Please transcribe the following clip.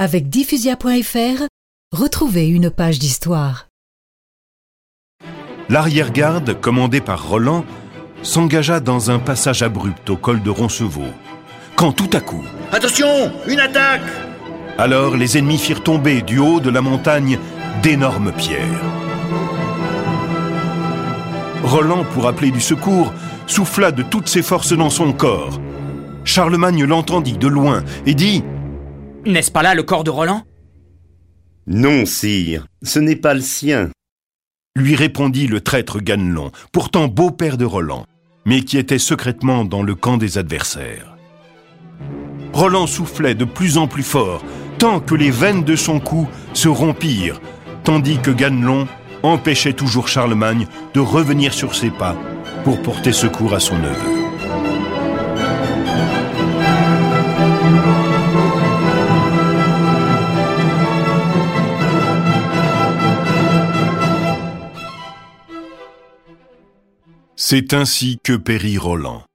Avec diffusia.fr, retrouvez une page d'histoire. L'arrière-garde, commandée par Roland, s'engagea dans un passage abrupt au col de Roncevaux. Quand tout à coup, Attention Une attaque alors les ennemis firent tomber du haut de la montagne d'énormes pierres. Roland, pour appeler du secours, souffla de toutes ses forces dans son corps. Charlemagne l'entendit de loin et dit N'est-ce pas là le corps de Roland? Non, sire, ce n'est pas le sien. lui répondit le traître Ganelon, pourtant beau-père de Roland, mais qui était secrètement dans le camp des adversaires. Roland soufflait de plus en plus fort, tant que les veines de son cou se rompirent, tandis que Ganelon empêchait toujours Charlemagne de revenir sur ses pas pour porter secours à son neveu. C'est ainsi que périt Roland.